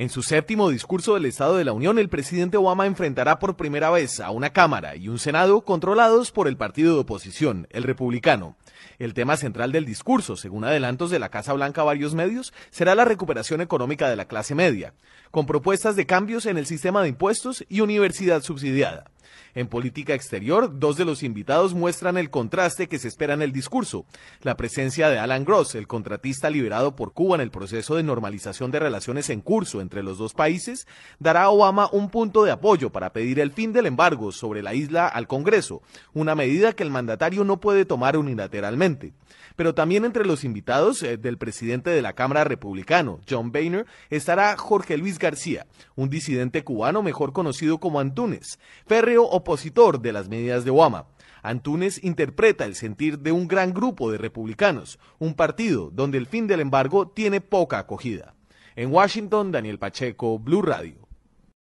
En su séptimo discurso del Estado de la Unión, el presidente Obama enfrentará por primera vez a una Cámara y un Senado controlados por el partido de oposición, el republicano. El tema central del discurso, según adelantos de la Casa Blanca varios medios, será la recuperación económica de la clase media, con propuestas de cambios en el sistema de impuestos y universidad subsidiada. En política exterior, dos de los invitados muestran el contraste que se espera en el discurso. La presencia de Alan Gross, el contratista liberado por Cuba en el proceso de normalización de relaciones en curso entre los dos países, dará a Obama un punto de apoyo para pedir el fin del embargo sobre la isla al Congreso, una medida que el mandatario no puede tomar unilateralmente. Pero también entre los invitados eh, del presidente de la Cámara Republicano, John Boehner, estará Jorge Luis García, un disidente cubano mejor conocido como Antunes, férreo opositor de las medidas de Obama. Antunes interpreta el sentir de un gran grupo de republicanos, un partido donde el fin del embargo tiene poca acogida. En Washington, Daniel Pacheco, Blue Radio.